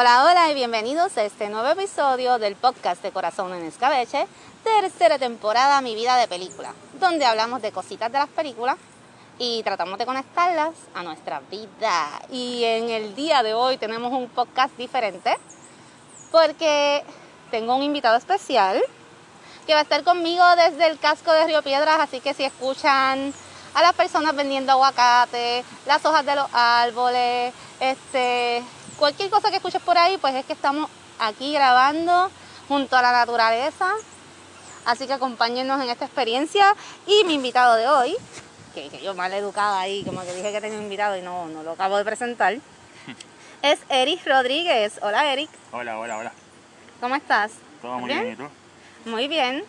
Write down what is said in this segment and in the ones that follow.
Hola, hola y bienvenidos a este nuevo episodio del podcast de Corazón en Escabeche, tercera temporada Mi Vida de Película, donde hablamos de cositas de las películas y tratamos de conectarlas a nuestra vida. Y en el día de hoy tenemos un podcast diferente porque tengo un invitado especial que va a estar conmigo desde el casco de Río Piedras, así que si escuchan a las personas vendiendo aguacate, las hojas de los árboles, este, cualquier cosa que escuches por ahí, pues es que estamos aquí grabando junto a la naturaleza. Así que acompáñenos en esta experiencia. Y mi invitado de hoy, que, yo mal educada ahí, como que dije que tenía un invitado y no, no lo acabo de presentar, es Eric Rodríguez. Hola Eric. Hola, hola, hola. ¿Cómo estás? Todo muy bien, ¿y tú? Muy bien.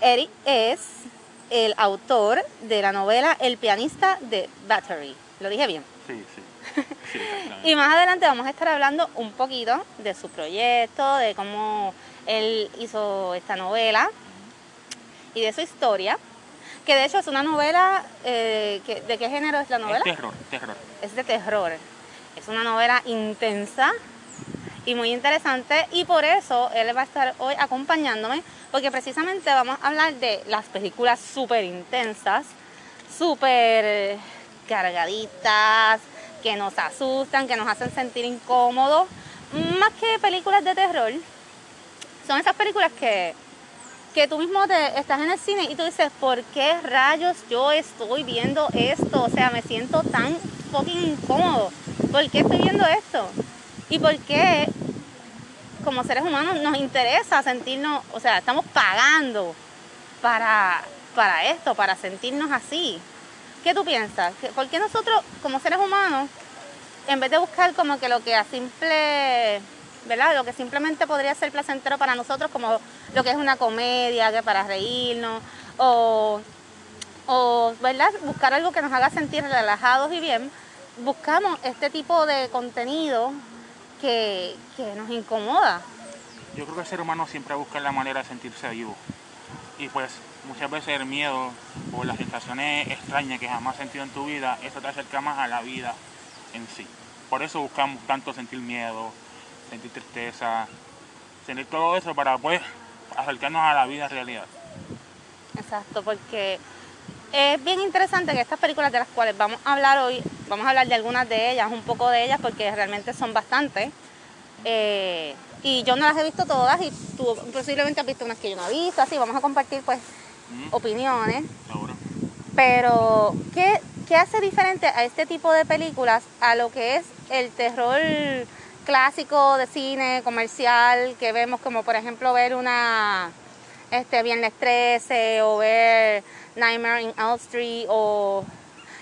Eric es el autor de la novela El pianista de Battery. ¿Lo dije bien? Sí, sí. Y más adelante vamos a estar hablando un poquito de su proyecto, de cómo él hizo esta novela y de su historia. Que de hecho es una novela, eh, que, ¿de qué género es la novela? Es terror, terror. Es de terror. Es una novela intensa y muy interesante y por eso él va a estar hoy acompañándome porque precisamente vamos a hablar de las películas súper intensas, súper cargaditas, que nos asustan, que nos hacen sentir incómodos, más que películas de terror, son esas películas que, que tú mismo te, estás en el cine y tú dices, ¿por qué rayos yo estoy viendo esto? O sea, me siento tan fucking incómodo. ¿Por qué estoy viendo esto? ¿Y por qué como seres humanos nos interesa sentirnos, o sea, estamos pagando para, para esto, para sentirnos así? ¿Qué tú piensas? ¿Por qué nosotros, como seres humanos, en vez de buscar como que lo que a simple, ¿verdad? Lo que simplemente podría ser placentero para nosotros, como lo que es una comedia, que para reírnos, o, o, ¿verdad? Buscar algo que nos haga sentir relajados y bien, buscamos este tipo de contenido que, que nos incomoda. Yo creo que el ser humano siempre busca la manera de sentirse vivo. Y pues muchas veces el miedo o las sensaciones extrañas que jamás has sentido en tu vida, eso te acerca más a la vida en sí. Por eso buscamos tanto sentir miedo, sentir tristeza, sentir todo eso para pues acercarnos a la vida en realidad. Exacto, porque es bien interesante que estas películas de las cuales vamos a hablar hoy, vamos a hablar de algunas de ellas, un poco de ellas, porque realmente son bastantes. Eh, y yo no las he visto todas y tú posiblemente has visto unas que yo no he visto, así vamos a compartir pues opiniones. Pero, ¿qué, ¿qué hace diferente a este tipo de películas a lo que es el terror clásico de cine comercial que vemos como por ejemplo ver una este Viernes 13 o ver Nightmare in Elm Street o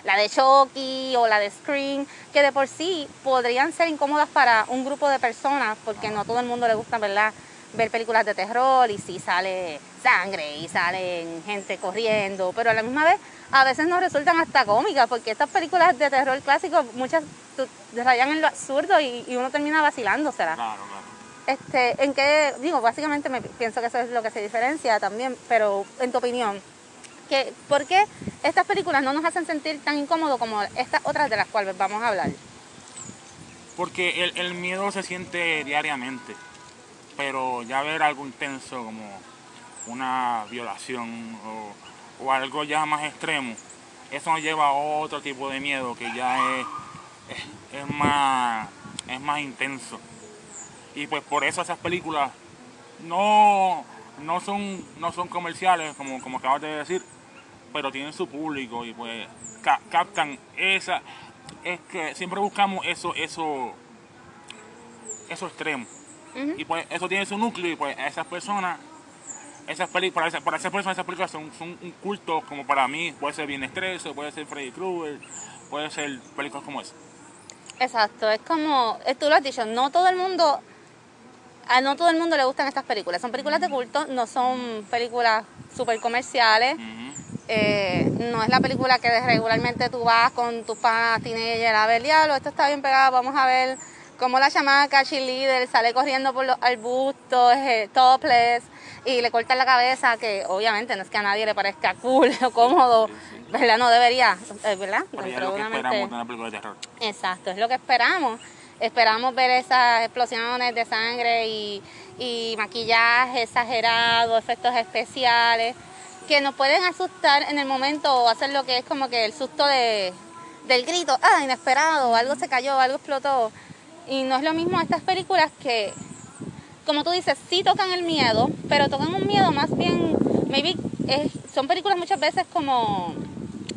la de Chucky o la de Scream, que de por sí podrían ser incómodas para un grupo de personas, porque no a todo el mundo le gusta, ¿verdad? Ver películas de terror y si sale sangre y salen gente corriendo, pero a la misma vez a veces nos resultan hasta cómicas, porque estas películas de terror clásicos muchas rayan en lo absurdo y, uno termina vacilándosela. Claro, claro. Este, en qué, digo, básicamente me pienso que eso es lo que se diferencia también, pero en tu opinión, que, ¿por qué estas películas no nos hacen sentir tan incómodos como estas otras de las cuales vamos a hablar? Porque el, el miedo se siente diariamente pero ya ver algo intenso como una violación o, algo ya más extremo, eso nos lleva a otro tipo de miedo que ya es, más, es más intenso. Y pues por eso esas películas no, no, son, no son comerciales, como, como acabas de decir, pero tienen su público y pues captan esa, es que siempre buscamos eso, eso, eso extremo. Y pues eso tiene su núcleo y pues esas personas, esas películas, para, esas personas esas películas son, un culto como para mí, puede ser Bien Estreso, puede ser Freddy Krueger, puede ser películas como esa. Exacto, es como, eh, tú lo has dicho, no todo el mundo, a no todo el mundo le gustan estas películas, son películas de culto, no son películas súper comerciales. Eh, no es la película que regularmente tú vas con tus panas teenager a ver, diablo, esto está bien pegado, vamos a ver como la chamaca líder sale corriendo por los arbustos, eh, topless, y le cortan la cabeza, que obviamente no es que a nadie le parezca cool o cómodo, ¿verdad? No debería, eh, ¿verdad? es lo que esperamos de una película de terror. Exacto, es lo que esperamos. esperamos ver esas explosiones de sangre y, y maquillaje exagerado, efectos especiales, que nos pueden asustar en el momento o hacer lo que es como que el susto de, del grito, ah, inesperado, algo se cayó, algo explotó. Y no es lo mismo estas películas que, como tú dices, sí tocan el miedo, pero tocan un miedo más bien, maybe, son películas muchas veces como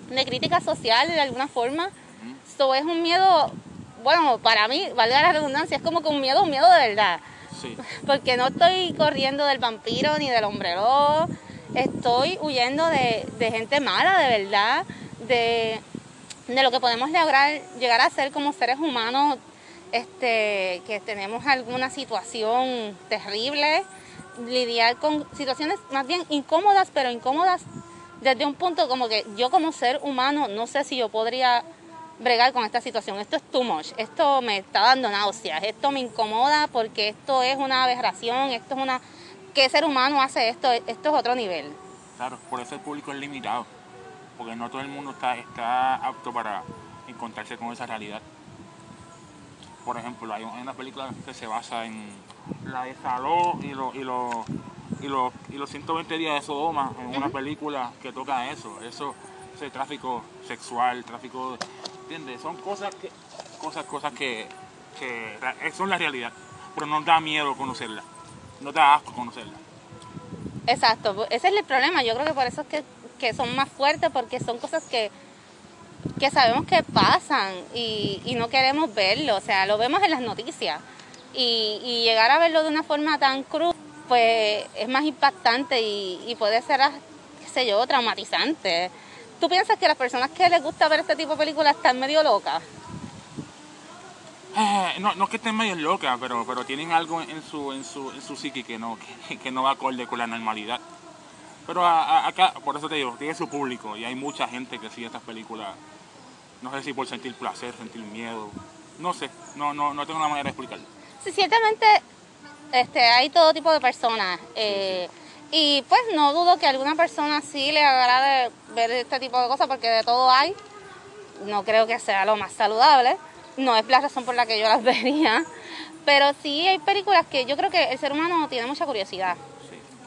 de crítica social de alguna forma. Esto es un miedo, bueno, para mí, valga la redundancia, es como que un miedo, un miedo de verdad. Sí. Porque no estoy corriendo del vampiro ni del hombre estoy huyendo de, de gente mala, de verdad, de, de lo que podemos lograr, llegar a ser como seres humanos este, que tenemos alguna situación terrible, lidiar con situaciones más bien incómodas, pero incómodas desde un punto como que yo como ser humano no sé si yo podría bregar con esta situación. Esto es too much, esto me está dando náuseas, esto me incomoda porque esto es una aberración, esto es una... ¿Qué ser humano hace esto? Esto es otro nivel. Claro, por eso el público es limitado, porque no todo el mundo está, está apto para encontrarse con esa realidad por ejemplo, hay una película que se basa en la de Saló y, lo, y, lo, y, los, y los 120 días de Sodoma, en una película que toca eso, eso, ese tráfico sexual, tráfico, ¿entiendes? Son cosas que, cosas, cosas que, que son la realidad, pero no da miedo conocerla, no da asco conocerla. Exacto, ese es el problema, yo creo que por eso es que, que son más fuertes, porque son cosas que que sabemos que pasan y, y, no queremos verlo, o sea, lo vemos en las noticias y, y, llegar a verlo de una forma tan cruz, pues es más impactante y, y puede ser, ah, qué sé yo, traumatizante. ¿Tú piensas que las personas que les gusta ver este tipo de películas están medio locas? Eh, no, no es que estén medio locas, pero, pero tienen algo en su, en su, en su psique que no, que, que no va acorde con la normalidad. Pero acá, por eso te digo, tiene su público y hay mucha gente que sigue estas películas no sé si por sentir placer, sentir miedo, no sé, no, no, no tengo una manera de explicarlo. Sí, ciertamente este, hay todo tipo de personas. Eh, y pues no dudo que a alguna persona sí le agrade ver este tipo de cosas porque de todo hay. No creo que sea lo más saludable. No es la razón por la que yo las vería. Pero sí hay películas que yo creo que el ser humano tiene mucha curiosidad.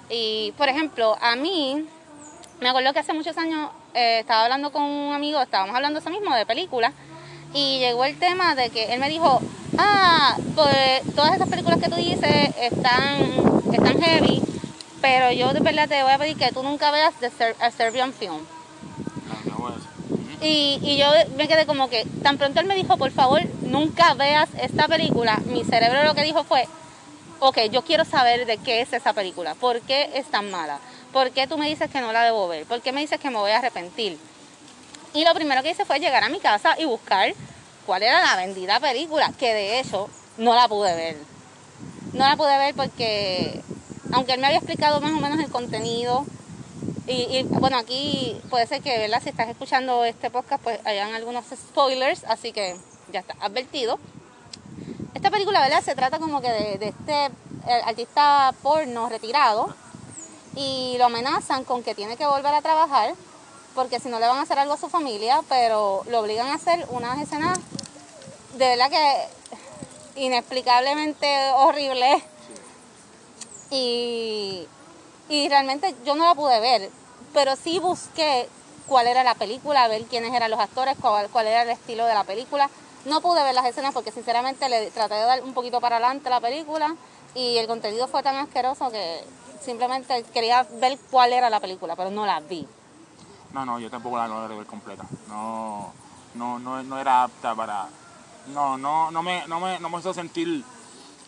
Y por ejemplo, a mí me acuerdo que hace muchos años eh, estaba hablando con un amigo, estábamos hablando eso mismo de películas, y llegó el tema de que él me dijo, ah, pues todas esas películas que tú dices están, están heavy, pero yo de verdad te voy a pedir que tú nunca veas The Serbian Film. Y, y, yo me quedé como que, tan pronto él me dijo, por favor, nunca veas esta película, mi cerebro lo que dijo fue, ok, yo quiero saber de qué es esa película, por qué es tan mala. ¿Por qué tú me dices que no la debo ver? ¿Por qué me dices que me voy a arrepentir? Y lo primero que hice fue llegar a mi casa y buscar cuál era la vendida película, que de hecho no la pude ver. No la pude ver porque, aunque él me había explicado más o menos el contenido, y, bueno, aquí puede ser que, ¿verdad? Si estás escuchando este podcast, pues hayan algunos spoilers, así que ya está advertido. Esta película, ¿verdad? Se trata como que de, de este artista porno retirado y lo amenazan con que tiene que volver a trabajar porque si no le van a hacer algo a su familia, pero lo obligan a hacer unas escenas de verdad que inexplicablemente horribles. Y, y realmente yo no la pude ver, pero sí busqué cuál era la película, ver quiénes eran los actores, cuál, cuál era el estilo de la película. No pude ver las escenas porque sinceramente le traté de dar un poquito para adelante la película y el contenido fue tan asqueroso que Simplemente quería ver cuál era la película, pero no la vi. No, no, yo tampoco la logré ver completa. No, no, no, no era apta para... No, no, no me, no me, no me hizo sentir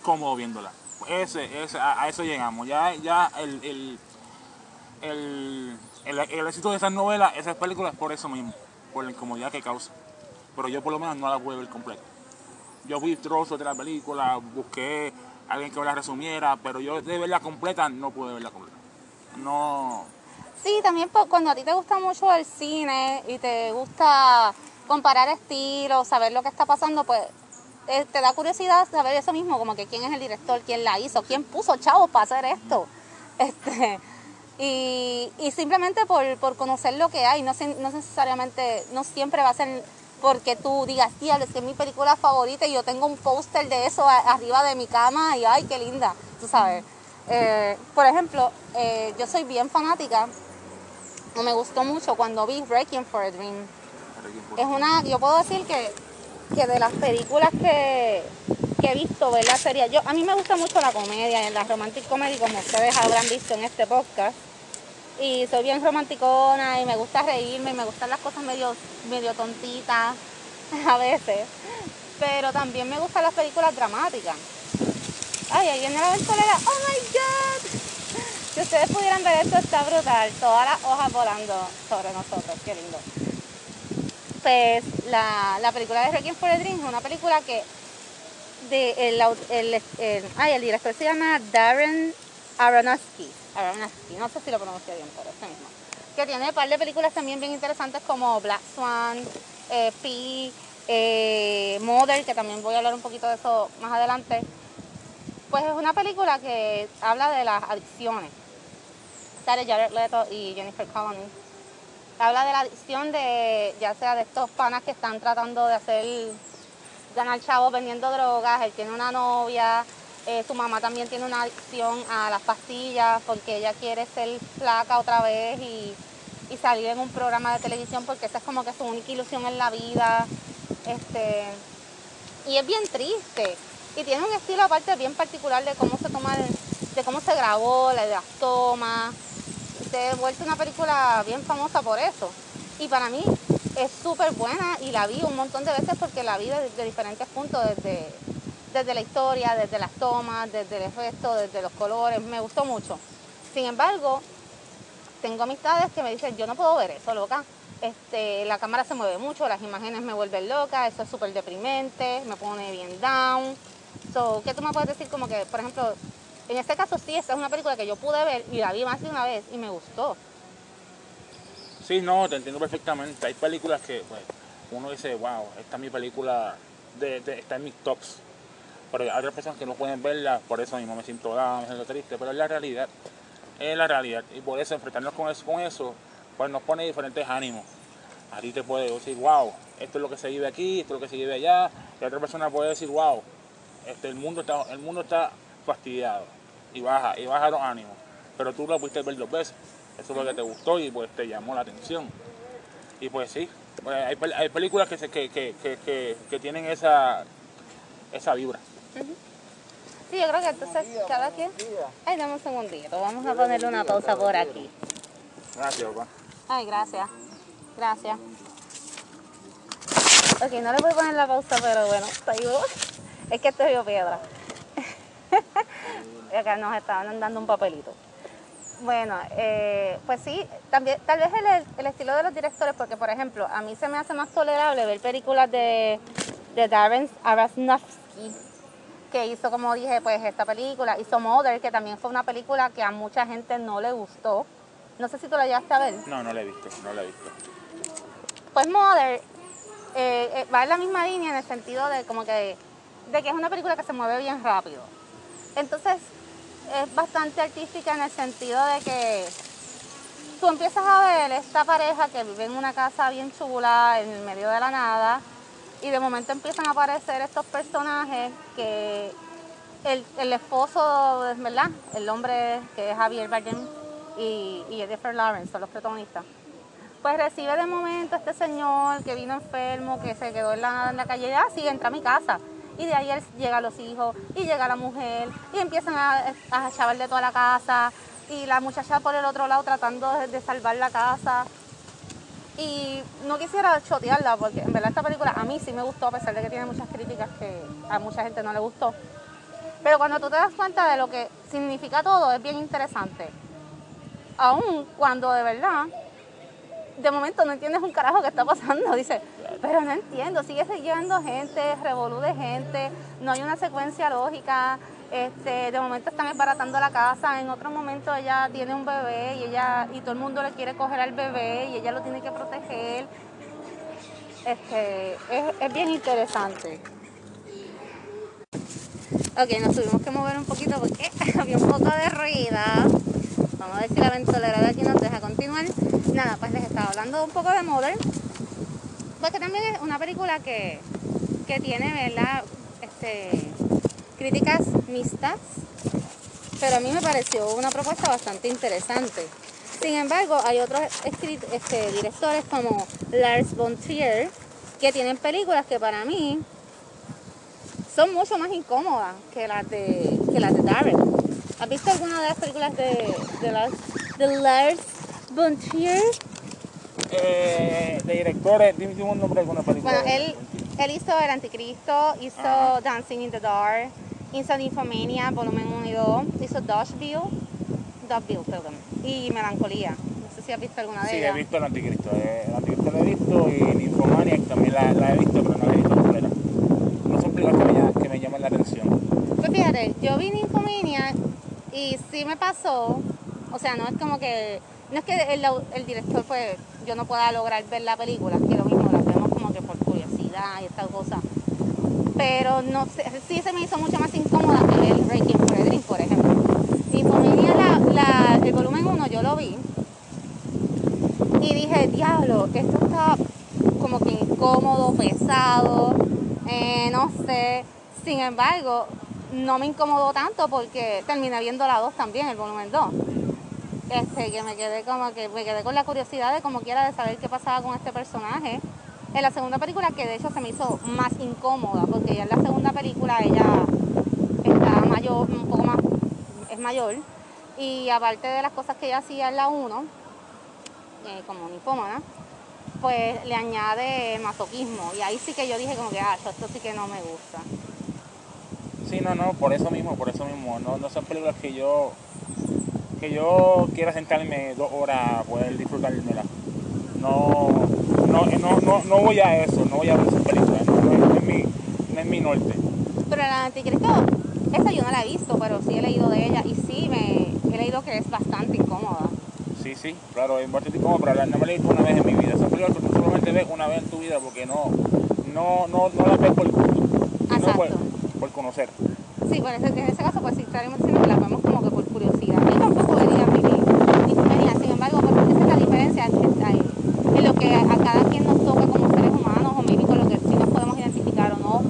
cómodo viéndola. Ese, ese, a, eso llegamos. Ya, ya el, el, el, el, éxito de esas novelas, esas películas, por eso mismo, por la incomodidad que causa. Pero yo por lo menos no la pude ver completa. Yo vi trozos de la película, busqué alguien que la resumiera, pero yo de verla completa no pude verla completa. No. Sí, también cuando a ti te gusta mucho el cine y te gusta comparar estilos, saber lo que está pasando, pues eh, te da curiosidad saber eso mismo, como que quién es el director, quién la hizo, quién puso chavos para hacer esto. Este, y, y simplemente por, por, conocer lo que hay, no, no necesariamente, no siempre va a ser porque tú digas, tía, es que es mi película favorita y yo tengo un póster de eso arriba de mi cama y ay, qué linda, tú sabes. Eh, por ejemplo, eh, yo soy bien fanática, o me gustó mucho cuando vi Breaking for a Dream. Es una, yo puedo decir que, que de las películas que, que he visto, ¿verdad? Sería, yo, a mí me gusta mucho la comedia, la romantic comedy, como ustedes habrán visto en este podcast y soy bien romanticona y me gusta reírme y me gustan las cosas medio, medio tontitas a veces. Pero también me gustan las películas dramáticas. Ay, ahí viene la ventolera. ¡Oh my god! Si ustedes pudieran ver esto, está brutal. Todas las hojas volando sobre nosotros. Qué lindo. Pues la, la película de Requiem for a Dream es una película que de el, el, el, ay, el director se llama Darren Aronofsky no sé si lo pronuncio bien, pero este mismo. Que tiene un par de películas también bien interesantes como Black Swan, eh, Pi, eh, Mother, que también voy a hablar un poquito de eso más adelante. Pues es una película que habla de las adicciones. Sale Jared Leto y Jennifer Connelly. Habla de la adicción de, ya sea de estos panas que están tratando de hacer, ganar chavos vendiendo drogas, él tiene una novia, eh, su mamá también tiene una adicción a las pastillas porque ella quiere ser flaca otra vez y, salir en un programa de televisión porque esa es como que su única ilusión en la vida. Este, y es bien triste. Y tiene un estilo aparte bien particular de cómo se toma, de cómo se grabó, de las tomas. Se ha vuelto una película bien famosa por eso. Y para mí es súper buena y la vi un montón de veces porque la vi de diferentes puntos, desde desde la historia, desde las tomas, desde el efecto, desde los colores, me gustó mucho. Sin embargo, tengo amistades que me dicen, yo no puedo ver eso, loca. Este, la cámara se mueve mucho, las imágenes me vuelven loca, eso es súper deprimente, me pone bien down. So, ¿Qué tú me puedes decir? Como que, por ejemplo, en este caso sí, esta es una película que yo pude ver y la vi más de una vez y me gustó. Sí, no, te entiendo perfectamente. Hay películas que pues, uno dice, wow, esta es mi película, de, está en mis tops pero hay otras personas que no pueden verla, por eso mismo me siento da, me siento triste, pero es la realidad, es la realidad, y por eso enfrentarnos con eso, con eso pues nos pone diferentes ánimos. A ti te puede decir, wow, esto es lo que se vive aquí, esto es lo que se vive allá, y otra persona puede decir, wow, este, el, mundo está, el mundo está fastidiado, y baja, y baja los ánimos, pero tú lo pudiste ver dos veces, eso es lo que te gustó y pues te llamó la atención. Y pues sí, pues, hay, hay, películas que, que, que, que tienen esa, esa vibra. Sí, yo creo que entonces cada quien... Ay, dame un segundito, vamos a ponerle una pausa por aquí. Gracias, papá. Ay, gracias. Gracias. Ok, no le voy a poner la pausa, pero bueno, es que estoy yo piedra. Acá nos estaban dando un papelito. Bueno, eh, pues sí, también, tal vez el, el, estilo de los directores, porque por ejemplo, a mí se me hace más tolerable ver películas de, de Darren Aronofsky, que hizo, como dije, pues esta película. Hizo Mother, que también fue una película que a mucha gente no le gustó. No sé si tú la llegaste a ver. No, no la he visto, no la he visto. Pues Mother eh, eh, va en la misma línea en el sentido de como que, de que es una película que se mueve bien rápido. Entonces, es bastante artística en el sentido de que tú empiezas a ver esta pareja que vive en una casa bien chula en el medio de la nada y de momento empiezan a aparecer estos personajes que el, el esposo, ¿verdad? El hombre que es Javier Bardem y, y Jennifer Lawrence son los protagonistas. Pues recibe de momento este señor que vino enfermo, que se quedó en la, en la calle, y así entra a mi casa. Y de ahí llega los hijos y llega la mujer y empiezan a, a chavar de toda la casa y la muchacha por el otro lado tratando de salvar la casa y no quisiera chotearla porque en verdad esta película a mí sí me gustó, a pesar de que tiene muchas críticas que a mucha gente no le gustó. Pero cuando tú te das cuenta de lo que significa todo, es bien interesante. Aún cuando de verdad, de momento no entiendes un carajo que está pasando. Dice, pero no entiendo, sigue siguiendo gente, revolú de gente, no hay una secuencia lógica, este, de momento están esbaratando la casa, en otro momento ella tiene un bebé y ella y todo el mundo le quiere coger al bebé y ella lo tiene que proteger. Este, es, bien interesante. Ok, nos tuvimos que mover un poquito porque había un poco de ruido. Vamos a ver si la ventolera de aquí nos deja continuar. Nada, pues les estaba hablando un poco de Mother Porque también es una película que, que tiene, ¿verdad? Este, críticas mixtas, pero a mí me pareció una propuesta bastante interesante. Sin embargo, hay otros este, directores como Lars von Trier que tienen películas que para mí son mucho más incómodas que las de, que las de Darren. ¿Has visto alguna de las películas de, de, Lars, de Lars von Trier? Eh, de directores, dime un nombre de alguna película. Bueno, él, él hizo El Anticristo, hizo. Dancing in the Dark, hizo Nymphomania, volumen 1 y 2, hizo Dodgeville, Dodgeville, perdón, y Melancolía. No sé si has visto alguna de Sí, he ellas. visto el Anticristo. eh, el Anticristo lo he visto y Nymphomaniac también la, la he visto, pero no la he visto completa. No son películas que me, que me llaman la atención. Pues fíjate, yo vi Nymphomania y sí me pasó, o sea, no es como que, no es que el, el director pues yo no pueda lograr ver la película, que lo mismo, la vemos como que por curiosidad y esta cosa. Pero no sé, sí se me hizo mucho más incómoda que for a Dream, por ejemplo. Nymphomania, la, la, el volumen 1 yo lo vi y dije, diablo, esto está como que incómodo, pesado, eh, no sé. Sin embargo, no me incomodó tanto porque terminé viendo la 2 también, el volumen 2. Este, que me quedé como que me quedé con la curiosidad de como quiera de saber qué pasaba con este personaje. En la segunda película, que de hecho se me hizo más incómoda, porque ya en la segunda película ella está mayor, un poco más, es mayor. Y aparte de las cosas que ella hacía en la 1, eh, como ninfómana, pues le añade masoquismo. Y ahí sí que yo dije como que, ah, esto sí que no me gusta. Sí, no, no, por eso mismo, por eso mismo. No, no son películas que yo que yo quiera sentarme dos horas a poder disfrutármela. No, no, no, no, no voy a eso, no voy a ver esas películas, no, no es, mi, no es mi norte. Pero el anticristo, esa yo no la he visto, pero sí he leído de ella y sí me he leído que es bastante incómoda. Sí, sí, claro, es bastante cómodo, pero la- no me la he visto una vez en mi vida. Esas películas que tú solamente ves una vez en tu vida porque no, no, no, no las ves por gusto, sino por, conocer. Sí, bueno, en ese caso, pues sí, diciendo que la vemos como que por curiosidad. Yo tampoco vería ni Nymphomania, sin embargo, pues esa es la diferencia está ahí. en lo que a, a cada quien nos toca como seres humanos, o maybe con lo que sí nos podemos identificar o no.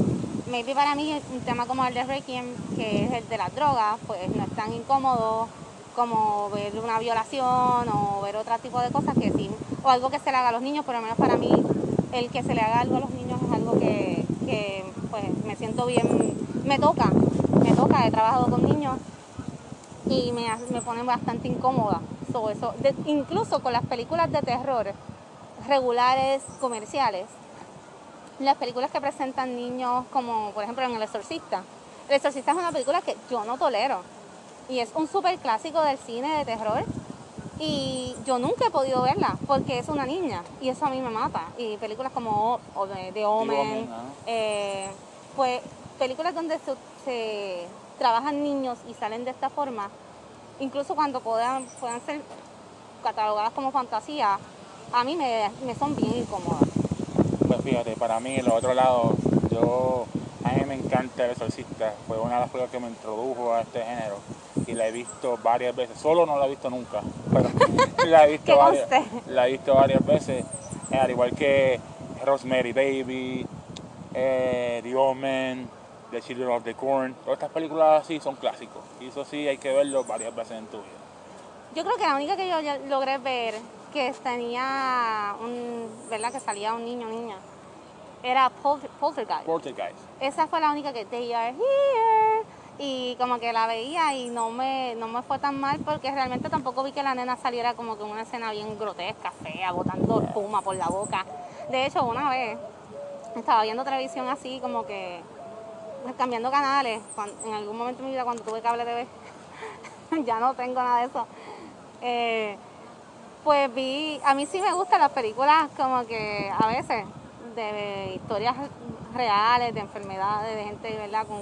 Maybe para mí un tema como el de Requiem, que es el de las drogas, pues no es tan incómodo como ver una violación o ver otro tipo de cosas que sí, o algo que se le haga a los niños, por lo menos para mí el que se le haga algo a los niños es algo que, pues me siento bien, me toca, me toca, he trabajado con niños y me, me pone bastante incómoda. So, eso, incluso con las películas de terror regulares, comerciales, las películas que presentan niños como por ejemplo en El Exorcista. El Exorcista es una película que yo no tolero y es un súper clásico del cine de terror y yo nunca he podido verla porque es una niña y eso a mí me mata. Y películas como de, de Omen, ajá. eh, pues películas donde se, se trabajan niños y salen de esta forma, incluso cuando puedan, puedan ser catalogadas como fantasía, a mí me, me son bien incómodas. Fíjate, para mí, el otro lado, yo, a mí me encanta El Exorcista, fue una de las películas que me introdujo a este género y la he visto varias veces, solo no la he visto nunca, pero la he visto, varias, la he visto varias veces, eh, al igual que Rosemary Baby, eh, The Omen, The Children of the Corn, todas estas películas así son clásicos. Y eso sí hay que verlo varias veces en tu vida. Yo creo que la única que yo logré ver que tenía un, ¿verdad? Que salía un niño niña, era Polter- Poltergeist. Poltergeist. Esa fue la única que they are here. Y como que la veía y no me, no me fue tan mal porque realmente tampoco vi que la nena saliera como que en una escena bien grotesca, fea, botando espuma por la boca. De hecho, una vez estaba viendo televisión así como que cambiando canales. cuan- en algún momento de mi vida cuando tuve cable TV, ya no tengo nada de eso. Eh, pues vi, a mí sí me gustan las películas como que a veces de historias reales, de enfermedades, de gente, ¿verdad? Con,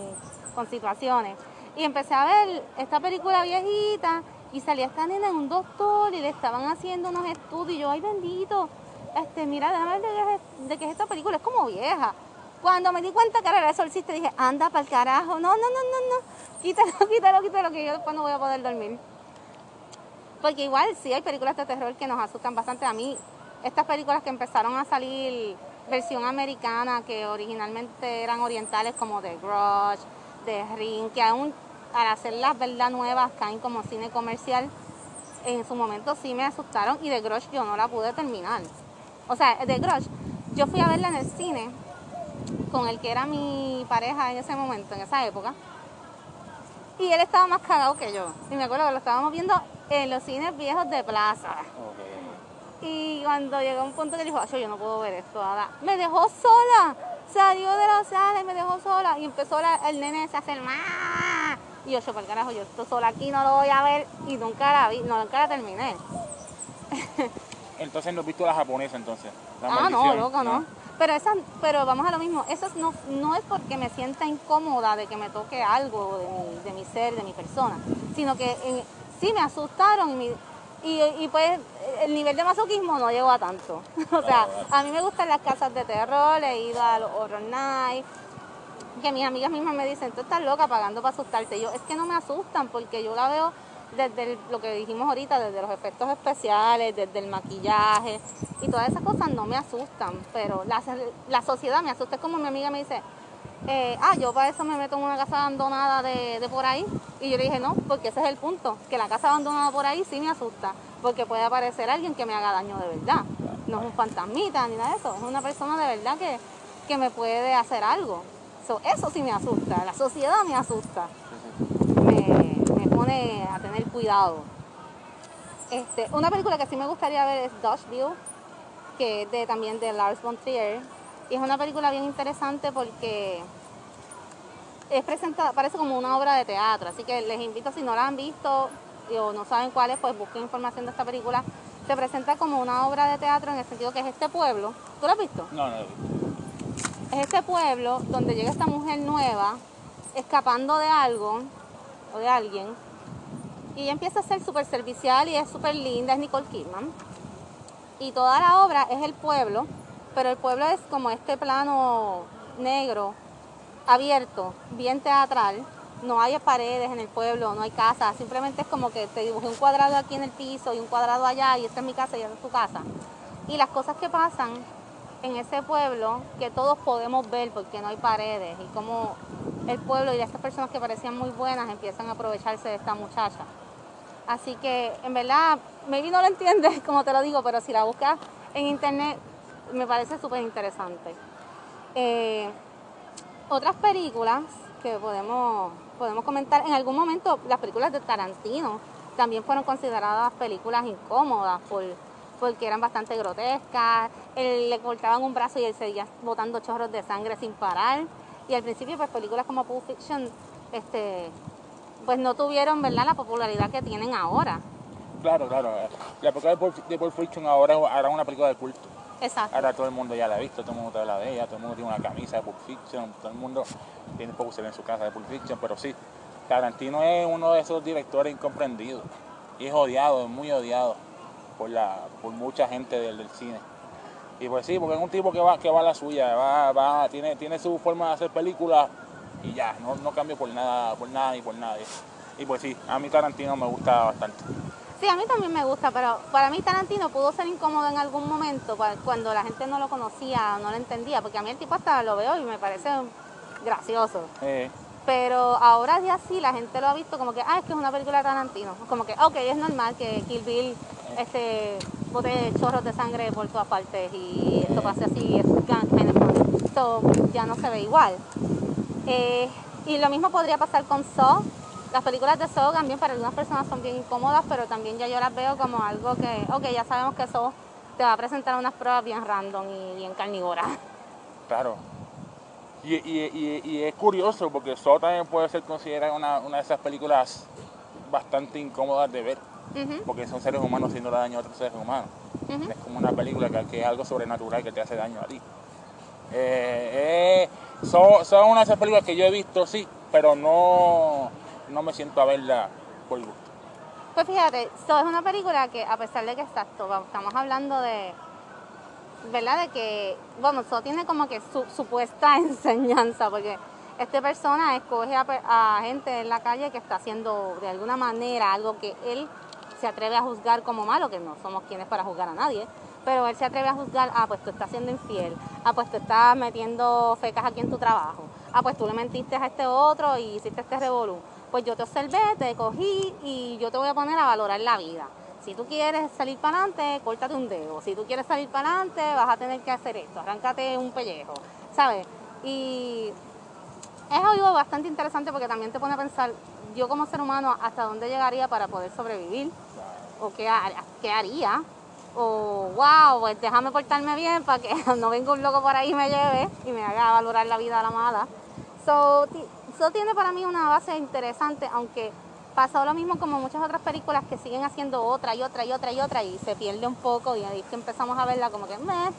con situaciones. Y empecé a ver esta película viejita y salía esta nena en un doctor y le estaban haciendo unos estudios y yo, ay bendito, este, mira, déjame ver de, qué es- de qué es esta película, es como vieja. Cuando me di cuenta que era el exorcista dije, anda para el carajo, no, no, no, no, no, quítalo, quítalo, quítalo, que yo después no voy a poder dormir. Porque igual sí hay películas de terror que nos asustan bastante. A mí, estas películas que empezaron a salir versión americana que originalmente eran orientales como de Grudge, de Ring, que aún al hacer las verdad nuevas caen como cine comercial, en su momento sí me asustaron y de Grudge yo no la pude terminar. O sea, de Grudge, yo fui a verla en el cine con el que era mi pareja en ese momento, en esa época, y él estaba más cagado que yo. Y me acuerdo que lo estábamos viendo en los cines viejos de plaza. Y cuando llegó un punto que dijo, yo no puedo ver esto ahora, me dejó sola. Salió de la sala y me dejó sola. Y empezó el nene a hacer más. Y yo, yo, por carajo, yo estoy sola aquí, no lo voy a ver. Y nunca la vi, no, nunca la terminé. entonces no has visto la japonesa entonces. ah, no, loco, no. Pero esa, pero vamos a lo mismo, eso no, no es porque me sienta incómoda de que me toque algo de mi, de mi ser, de mi persona, sino que sí me asustaron y, mi, y, y, pues el nivel de masoquismo no llegó a tanto. o sea, a mí me gustan las casas de terror, he ido a los horror nights, que mis amigas mismas me dicen, tú estás loca pagando para asustarte. yo, es que no me asustan porque yo la veo desde lo que dijimos ahorita, desde los efectos especiales, desde el maquillaje y todas esas cosas no me asustan, pero la, la sociedad me asusta. Es como mi amiga me dice, eh, ah, yo para eso me meto en una casa abandonada de, por ahí. Y yo le dije, no, porque ese es el punto, que la casa abandonada por ahí sí me asusta, porque puede aparecer alguien que me haga daño de verdad. No es un fantasmita ni nada de eso, es una persona de verdad que, que me puede hacer algo. eso sí me asusta, la sociedad me asusta pone a tener cuidado. Este, una película que sí me gustaría ver es Dodgeville, que es también de Lars von Trier. Y es una película bien interesante porque es presentada, parece como una obra de teatro. Así que les invito, si no la han visto o no saben cuál es, pues busquen información de esta película. Se presenta como una obra de teatro en el sentido que es este pueblo. ¿Tú lo has visto? No, no lo he visto. Es este pueblo donde llega esta mujer nueva escapando de algo o de alguien y ella empieza a ser súper servicial y es súper linda, es Nicole Kidman. Y toda la obra es el pueblo, pero el pueblo es como este plano negro, abierto, bien teatral. No hay paredes en el pueblo, no hay casas, simplemente es como que te dibujé un cuadrado aquí en el piso y un cuadrado allá y esta es mi casa y esta es tu casa. Y las cosas que pasan en ese pueblo que todos podemos ver porque no hay paredes y como el pueblo y estas personas que parecían muy buenas empiezan a aprovecharse de esta muchacha. Así que en verdad, maybe no lo entiendes como te lo digo, pero si la buscas en internet me parece súper interesante. Eh, otras películas que podemos, podemos comentar, en algún momento las películas de Tarantino también fueron consideradas películas incómodas por, porque eran bastante grotescas, él, le cortaban un brazo y él seguía botando chorros de sangre sin parar. Y al principio, pues películas como Pulp Fiction este, pues no tuvieron, ¿verdad?, la popularidad que tienen ahora. Claro, claro. La época de Pulp, Fiction ahora era una película de culto. Ahora todo el mundo ya la ha visto, todo el mundo habla de ella, todo el mundo tiene una camisa de Pulp Fiction, todo el mundo tiene póster en su casa de Pulp Fiction, pero sí, Tarantino es uno de esos directores incomprendidos y es odiado, es muy odiado por, la, por mucha gente del, del cine. Y pues sí, porque es un tipo que va, que va a la suya, va, va, tiene, tiene su forma de hacer películas y ya, no, no cambio por nada, por nada ni por nadie. Y pues sí, a mí Tarantino me gusta bastante. Sí, a mí también me gusta, pero para mí Tarantino pudo ser incómodo en algún momento cuando la gente no lo conocía, no lo entendía, porque a mí el tipo hasta lo veo y me parece gracioso. Pero ahora ya sí, la gente lo ha visto como que, ah, es que es una película de Tarantino. Como que, ok, es normal que Kill Bill este, bote chorros de sangre por todas partes y esto pase así, esto ya no se ve igual. Eh, y lo mismo podría pasar con Saw. Las películas de Saw también para algunas personas son bien incómodas, pero también ya yo las veo como algo que, ok, ya sabemos que Saw te va a presentar unas pruebas bien random y bien carnívoras. Claro. Y, y, es curioso porque Saw también puede ser considerada una, una de esas películas bastante incómodas de ver, porque son seres humanos haciendo daño a otros seres humanos. Es como una película que, que, es algo sobrenatural que te hace daño a ti. Eh, eh, son, son una de esas películas que yo he visto, sí, pero no, no me siento a verla por gusto. Pues fíjate, So es una película que a pesar de que estamos hablando de, ¿verdad? De que, bueno, So tiene como que su supuesta enseñanza, porque esta persona escoge a, a, gente en la calle que está haciendo de alguna manera algo que él se atreve a juzgar como malo, que no somos quienes para juzgar a nadie, pero él se atreve a juzgar, ah, pues tú estás siendo infiel, ah, pues tú estás metiendo fecas aquí en tu trabajo, ah, pues tú le mentiste a este otro y hiciste este revolú. Pues yo te observé, te cogí y yo te voy a poner a valorar la vida. Si tú quieres salir para adelante, córtate un dedo. Si tú quieres salir para adelante, vas a tener que hacer esto, arráncate un pellejo, ¿sabes? Y es algo bastante interesante porque también te pone a pensar, yo como ser humano, hasta dónde llegaría para poder sobrevivir, o qué, qué haría, o wow, pues déjame portarme bien para que no venga un loco por ahí y me lleve y me haga valorar la vida a la mala. So, eso tiene para mí una base interesante, aunque pasó lo mismo como muchas otras películas que siguen haciendo otra y otra y otra y otra y se pierde un poco y ahí que empezamos a verla como que meh.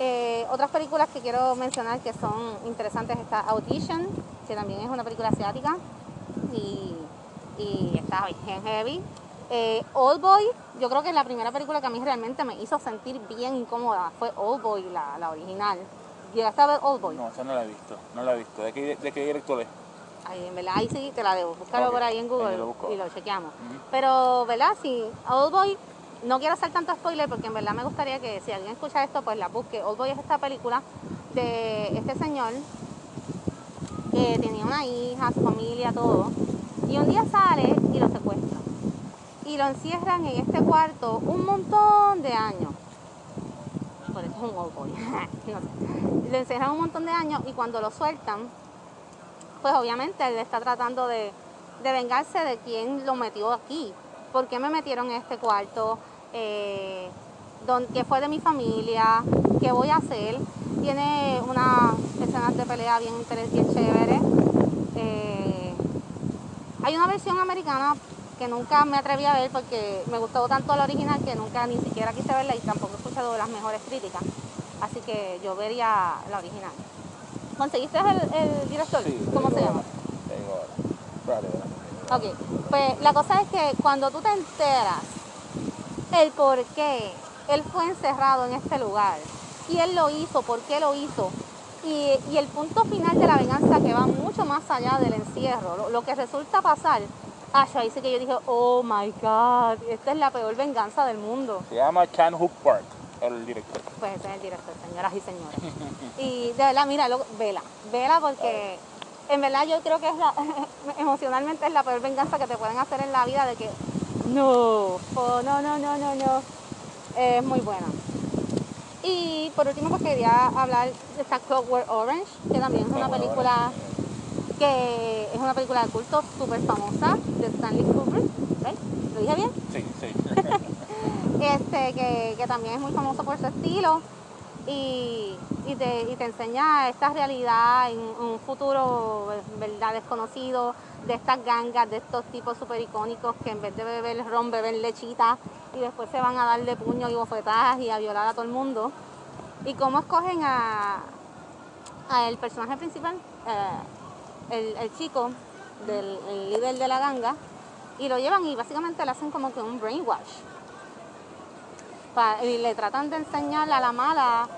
Eh, otras películas que quiero mencionar que son interesantes está Audition, que también es una película asiática y, está bien heavy. Eh, Old Boy, yo creo que es la primera película que a mí realmente me hizo sentir bien incómoda fue Old Boy, la original. ¿Llegaste a ver Old Boy? No, esa no la he visto, no la he visto. ¿De qué, de qué director es? Ahí, verdad, ahí sí te la debo. Búscalo por ahí en Google y lo chequeamos. Pero, ¿verdad? Sí, Old Boy, no quiero hacer tanto spoiler porque en verdad me gustaría que si alguien escucha esto, pues la busque. Old Boy es esta película de este señor que tenía una hija, su familia, todo. Y un día sale y lo secuestra y lo encierran en este cuarto un montón de años. Por eso es un old boy. Lo encierran un montón de años y cuando lo sueltan, pues obviamente él está tratando de, vengarse de quien lo metió aquí. ¿Por qué me metieron en este cuarto? Eh, ¿Qué fue de mi familia? ¿Qué voy a hacer? Tiene una escenas de pelea bien, bien chévere. Eh, hay una versión americana que nunca me atreví a ver porque me gustó tanto la original que nunca ni siquiera quise verla y tampoco he escuchado las mejores críticas. Así que yo vería la original. ¿Conseguiste el, director? ¿Cómo se llama? Vale, Ok, pues la cosa es que cuando tú te enteras el por qué él fue encerrado en este lugar, él lo hizo, por qué lo hizo, y, el punto final de la venganza que va mucho más allá del encierro, lo que resulta pasar Ah, ahí sí que yo dije, oh my god, esta es la peor venganza del mundo. Se llama Chan Hook Park, el director. Pues ese es el director, señoras y señores. y de verdad, mira, vela, vela porque en verdad yo creo que es la, emocionalmente es la peor venganza que te pueden hacer en la vida de que no, oh, no, no, no, no, no. Es muy buena. Y por último, pues quería hablar de esta Clockwork Orange, que también es una película que es una película de culto súper famosa de Stanley Kubrick. ¿Lo dije bien? Sí, sí. Este, que, también es muy famoso por su estilo y, te, enseña esta realidad en un futuro verdad desconocido de estas gangas, de estos tipos súper icónicos que en vez de beber ron beben lechita y después se van a darle puños y bofetadas y a violar a todo el mundo. Y cómo escogen a, el personaje principal, eh, el, chico del líder de la ganga y lo llevan y básicamente le hacen como que un brainwash. Y le tratan de enseñar a la mala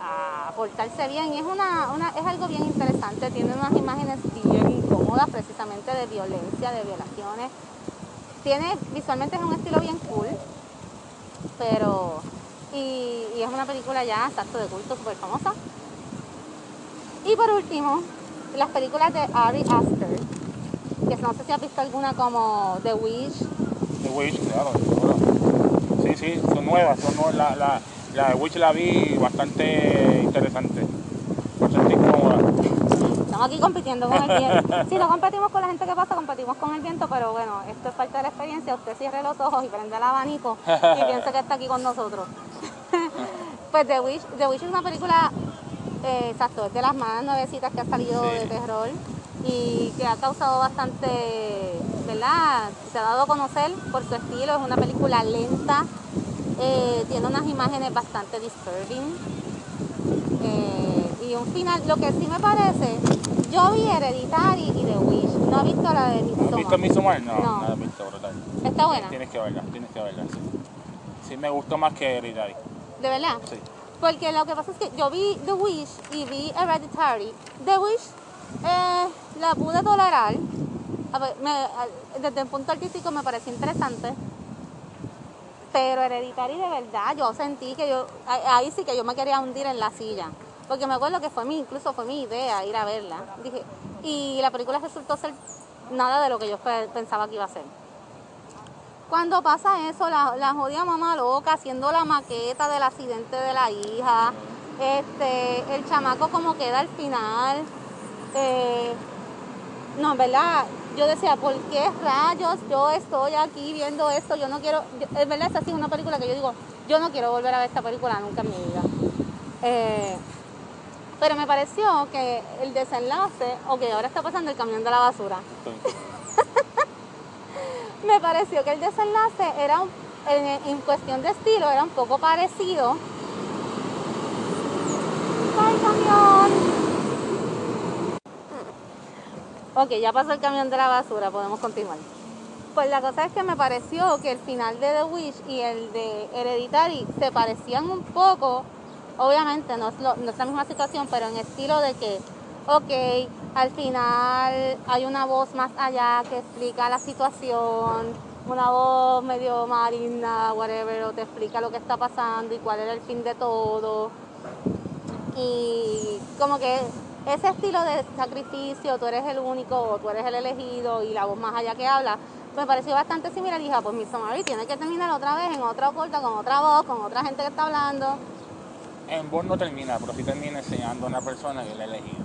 a portarse bien. Es, una, es algo bien interesante. Tiene unas imágenes bien incómodas precisamente de violencia, de violaciones. Tiene, visualmente es un estilo bien cool, pero... Y, es una película ya, exacto, de culto, súper famosa. Y por último, las películas de Ari Aster, que no sé si has visto alguna como The Wish. The Wish, claro, sí, son nuevas, son nuevas. La, la, la de Wish la vi bastante interesante, bastante incómoda. Estamos aquí compitiendo con el viento. Si no competimos con la gente que pasa, competimos con el viento, pero bueno, esto es parte de la experiencia. Usted cierre los ojos y prende el abanico y piensa que está aquí con nosotros. pues The Wish, The Wish es una película eh, exacto, es de las más nuevecitas que ha salido de terror y que ha causado bastante, ¿verdad? Se ha dado a conocer por su estilo, es una película lenta, eh, tiene unas imágenes bastante disturbing eh, y un final, lo que sí me parece, yo vi Hereditary y The Wish, no he visto la de Midsommar. ¿Has visto Midsommar? No, no, no he visto brutal. ¿Está buena? Tienes que verla, tienes que verla, sí. Sí me gustó más que Hereditary. ¿De verdad? Sí. Porque lo que pasa es que yo vi The Wish y vi Hereditary. The Wish eh, la pude tolerar. Desde el punto artístico me pareció interesante. Pero Hereditary de verdad, yo sentí que yo, ahí sí que yo me quería hundir en la silla. Porque me acuerdo que fue mi, incluso fue mi idea ir a verla. Dije, y la película resultó ser nada de lo que yo pensaba que iba a ser. Cuando pasa eso, la, la jodida mamá loca haciendo la maqueta del accidente de la hija, este, el chamaco como queda al final. Eh, no, en verdad, yo decía, ¿por qué rayos yo estoy aquí viendo esto? Yo no quiero, en verdad es así una película que yo digo, yo no quiero volver a ver esta película nunca en mi vida. Eh, pero me pareció que el desenlace, ok, ahora está pasando el camión de la basura. me pareció que el desenlace era en, cuestión de estilo, era un poco parecido. ¡Ay, camión! Ok, ya pasó el camión de la basura, podemos continuar. Pues la cosa es que me pareció que el final de The Wish y el de Hereditary se parecían un poco, obviamente no es, no es la misma situación, pero en estilo de que, ok, al final hay una voz más allá que explica la situación, una voz medio marina, whatever, o te explica lo que está pasando y cuál era el fin de todo. Y como que ese estilo de sacrificio, tú eres el único o tú eres el elegido y la voz más allá que habla, me pareció bastante similar y dije, ah, pues mi Mary tiene que terminar otra vez en otra corta, con otra voz, con otra gente que está hablando. En voz no termina, pero sí termina enseñando a una persona que el elegido.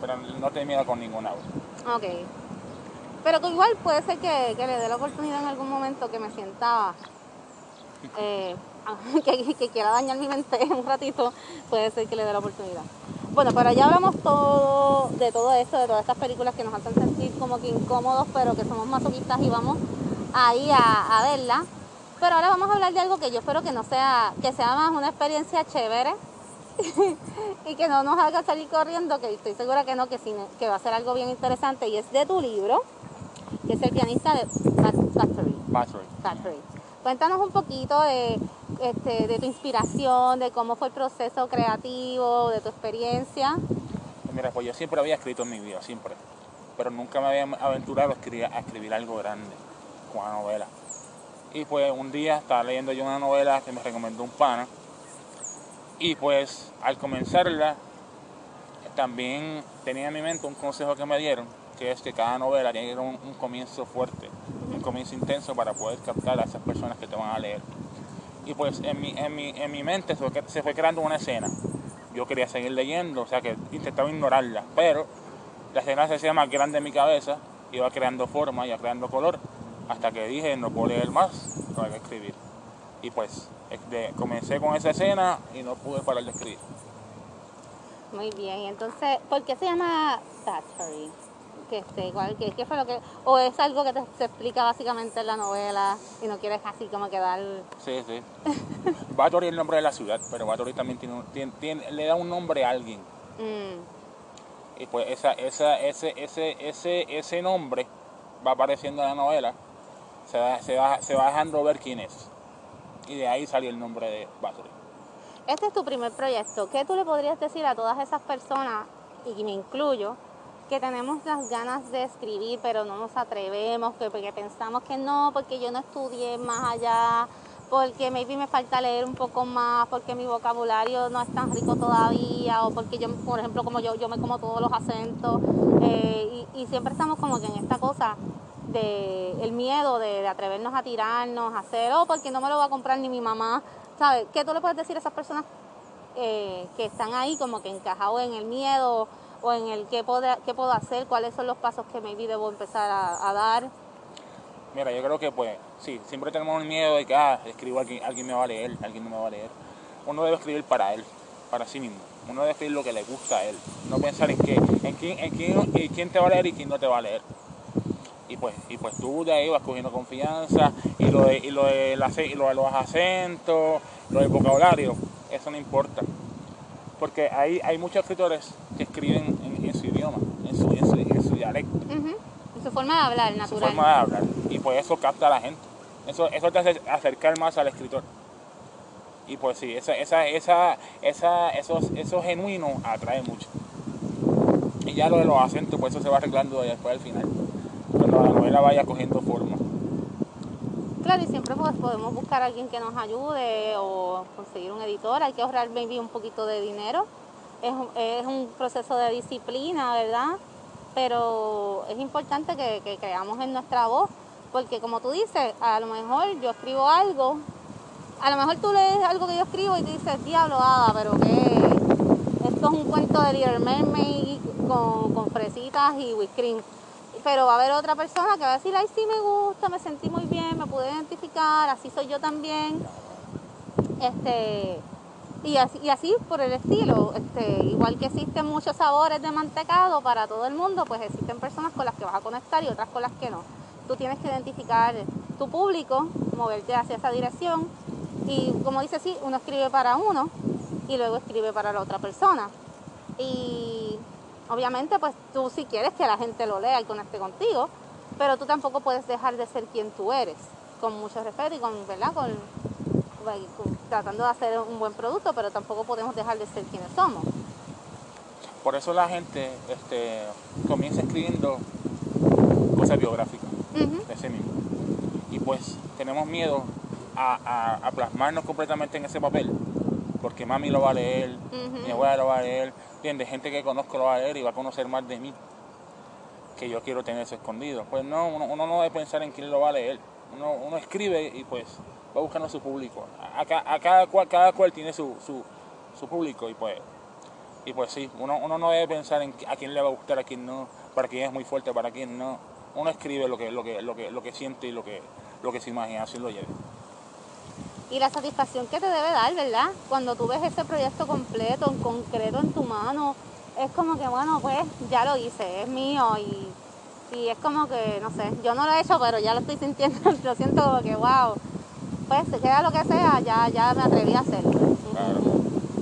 Pero no termina con ninguna voz. Ok. Pero igual puede ser que, le dé la oportunidad en algún momento que me sienta, eh, que, que quiera dañar mi mente un ratito, puede ser que le dé la oportunidad. Bueno, pero ya hablamos todo de todo esto, de todas estas películas que nos hacen sentir como que incómodos, pero que somos masoquistas y vamos ahí a, a verla. Pero ahora vamos a hablar de algo que yo espero que no sea, que sea más una experiencia chévere y que no nos haga salir corriendo, que estoy segura que no, que, sí, que va a ser algo bien interesante y es de tu libro, que es el pianista de. Factory. Factory. Cuéntanos un poquito de, este, de tu inspiración, de cómo fue el proceso creativo, de tu experiencia. Mira, pues yo siempre había escrito en mi vida, siempre. Pero nunca me había aventurado a escribir, a escribir algo grande, con una novela. Y pues un día estaba leyendo yo una novela que me recomendó un pana. Y pues al comenzarla, también tenía en mi mente un consejo que me dieron, que es que cada novela tiene que tener un comienzo fuerte comienzo intenso para poder captar a esas personas que te van a leer. Y pues en mi, en mi, en mi mente se fue, creando una escena. Yo quería seguir leyendo, o sea que intentaba ignorarla, pero la escena se hacía más grande en mi cabeza, iba creando forma, iba creando color, hasta que dije, no puedo leer más, hay que escribir. Y pues comencé con esa escena y no pude parar de escribir. Muy bien, entonces, ¿por qué se llama Battery? Que este, igual, que, fue lo que, o es algo que te, se explica básicamente en la novela y no quieres así como quedar... Sí, sí. Bathory es el nombre de la ciudad, pero Bathory también tiene, tiene, le da un nombre a alguien. Mm. Y pues esa, esa, ese, ese, ese, ese nombre va apareciendo en la novela, se va, se, va, se va dejando ver quién es. Y de ahí salió el nombre de Bathory. Este es tu primer proyecto. ¿Qué tú le podrías decir a todas esas personas, y me incluyo, que tenemos las ganas de escribir, pero no nos atrevemos, que, porque pensamos que no, porque yo no estudié más allá, porque maybe me falta leer un poco más, porque mi vocabulario no es tan rico todavía, o porque yo, por ejemplo, como yo, yo me como todos los acentos, eh, y, siempre estamos como que en esta cosa de el miedo de, atrevernos a tirarnos, a hacer, oh, porque no me lo va a comprar ni mi mamá, ¿sabes? ¿Qué tú le puedes decir a esas personas eh, que están ahí como que encajados en el miedo? O en el qué puedo, qué puedo hacer, cuáles son los pasos que maybe debo empezar a, dar? Mira, yo creo que pues sí, siempre tenemos el miedo de que, ah, escribo alguien, alguien me va a leer, alguien no me va a leer. Uno debe escribir para él, para sí mismo. Uno debe escribir lo que le gusta a él. No pensar en qué, en quién, en quién, en quién te va a leer y quién no te va a leer. Y pues, y pues tú de ahí vas cogiendo confianza y lo de, y lo de, y lo de los acentos, lo del vocabulario, eso no importa porque hay, hay muchos escritores que escriben en, su idioma, en su, en su, dialecto. En su forma de hablar, natural. Su forma de hablar. Y pues eso capta a la gente. Eso, eso te hace acercar más al escritor. Y pues sí, esa, esa, esa, esa, esos, esos genuinos atrae mucho. Y ya lo de los acentos, pues eso se va arreglando después al final. Cuando la novela vaya cogiendo forma. Claro, y siempre pues, podemos buscar a alguien que nos ayude o conseguir un editor. Hay que ahorrar maybe un poquito de dinero. Es, un- es un proceso de disciplina, ¿verdad? Pero es importante que, que creamos en nuestra voz, porque como tú dices, a lo mejor yo escribo algo, a lo mejor tú lees algo que yo escribo y tú dices, diablo, Ada, pero qué, esto es un cuento de Little Mermaid con, con fresitas y whipped cream. Pero va a haber otra persona que va a decir, ay, sí me gusta, me sentí muy bien, me pude identificar, así soy yo también. Este, y así, por el estilo. Este, igual que existen muchos sabores de mantecado para todo el mundo, pues existen personas con las que vas a conectar y otras con las que no. Tú tienes que identificar tu público, moverte hacia esa dirección. Y como dice, sí, uno escribe para uno y luego escribe para la otra persona. Y obviamente, pues tú si quieres que la gente lo lea y conecte contigo, pero tú tampoco puedes dejar de ser quien tú eres, con mucho respeto y con, ¿verdad? Con, con- tratando de hacer un buen producto, pero tampoco podemos dejar de ser quienes somos. Por eso la gente este, comienza escribiendo cosas biográficas Ujú. de sí mismo. Y pues tenemos miedo a, a- a plasmarnos completamente en ese papel, porque mami lo va a leer, Ujú. mi abuela lo va a leer, ¿entiendes? Gente que conozco lo va a leer y va a conocer más de mí, que yo quiero tener eso escondido. Pues no, uno, no debe pensar en quién lo va a leer. Uno, escribe y pues va buscando su público. A, a ca- a cada, cual, cada cual tiene su, su, su público y pues y pues sí, uno, uno no debe pensar en a quién le va a gustar, a quién no, para quién es muy fuerte, para quién no. Uno escribe lo que, lo que, lo que, lo que siente y lo que, lo que se imagina, así lo lleve. Y la satisfacción que te debe dar, ¿verdad? Cuando tú ves ese proyecto completo, en concreto en tu mano, es como que, bueno, pues ya lo hice, es mío y, y es como que, no sé, yo no lo he hecho, pero ya lo estoy sintiendo, lo siento como que, wow, pues queda lo que sea, ya, ya me atreví a hacerlo. Claro.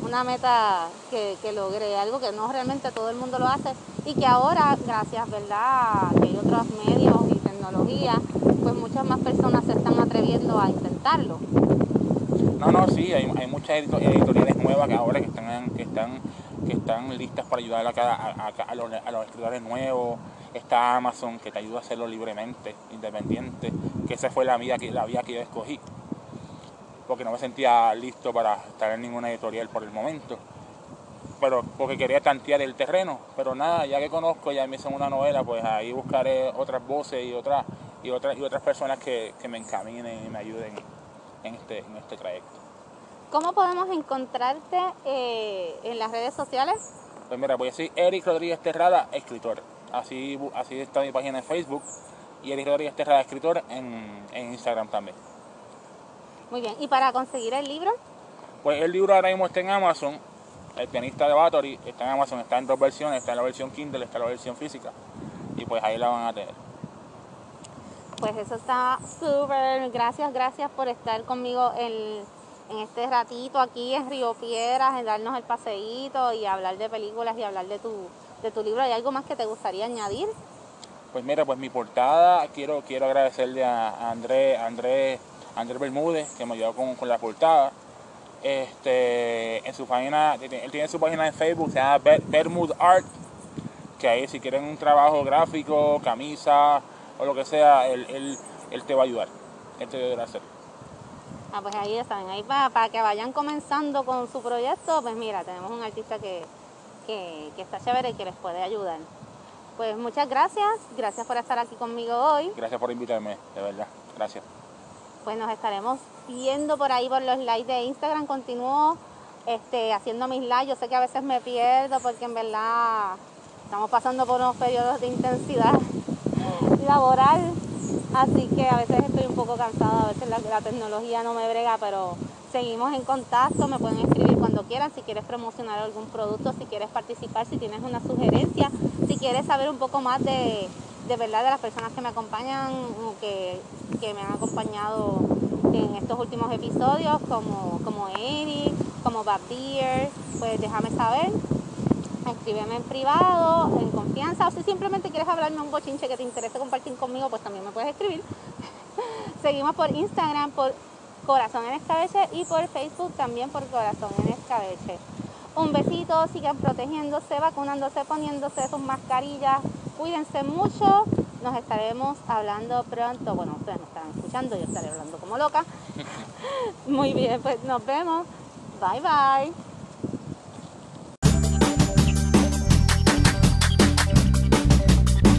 Una meta que, que logré, algo que no realmente todo el mundo lo hace y que ahora, gracias, ¿verdad? Que hay otros medios y tecnología, pues muchas más personas se están atreviendo a intentarlo. No, no, sí, hay, hay muchas edito- editoriales nuevas que ahora que están, que están, que están listas para ayudar a, los escritores nuevos. Está Amazon que te ayuda a hacerlo libremente, independiente, que esa fue la vía que, la vía que yo escogí. Porque no me sentía listo para estar en ninguna editorial por el momento. Pero porque quería tantear el terreno. Pero nada, ya que conozco, ya me hice una novela, pues ahí buscaré otras voces y otras y otras y otras personas que, que me encaminen y me ayuden en este, en este trayecto. ¿Cómo podemos encontrarte eh, en las redes sociales? Pues mira, voy a decir Eric Rodríguez Terrada, escritor. Así, así está mi página en Facebook. Y Eric Rodríguez Terrada, escritor, en, en Instagram también. Muy bien. ¿Y para conseguir el libro? Pues el libro ahora mismo está en Amazon. El pianista de Bathory está en Amazon, está en dos versiones. Está en la versión Kindle, está en la versión física. Y pues ahí la van a tener. Pues eso está súper. Gracias, gracias por estar conmigo en, en este ratito aquí en Río Piedras, en darnos el paseíto y hablar de películas y hablar de tu, de tu libro. ¿Hay algo más que te gustaría añadir? Pues mira, pues mi portada, quiero, quiero agradecerle a Andrés, Andrés, Andrés Bermúdez, que me ayudó con, con la portada. Este, en su página, él tiene su página en Facebook, se llama Ber- Bermud Art, que ahí si quieren un trabajo gráfico, camisa o lo que sea, él, él, él te va a ayudar. Él te va a hacer. Ah, pues ahí están, ahí para, para que vayan comenzando con su proyecto, pues mira, tenemos un artista que, que, que está chévere y que les puede ayudar. Pues muchas gracias, gracias por estar aquí conmigo hoy. Gracias por invitarme, de verdad. Gracias. Pues nos estaremos viendo por ahí por los likes de Instagram. Continúo este, haciendo mis lives. Yo sé que a veces me pierdo porque en verdad estamos pasando por unos periodos de intensidad laboral. Así que a veces estoy un poco cansada, a veces la, tecnología no me brega, pero seguimos en contacto. Me pueden escribir cuando quieran si quieres promocionar algún producto, si quieres participar, si tienes una sugerencia, si quieres saber un poco más de, de verdad de las personas que me acompañan, o que, que me han acompañado en estos últimos episodios, como, como Eric, como Bad Beer, pues déjame saber. Escríbeme en privado, en confianza, o si simplemente quieres hablarme un bochinche que te interese compartir conmigo, pues también me puedes escribir. Seguimos por Instagram, por Corazón en Escabeche y por Facebook también por Corazón en Escabeche. Un besito, sigan protegiéndose, vacunándose, poniéndose sus mascarillas. Cuídense mucho, Nos estaremos hablando pronto. Bueno, ustedes me estarán escuchando, yo estaré hablando como loca. Muy bien, pues nos vemos. Bye bye.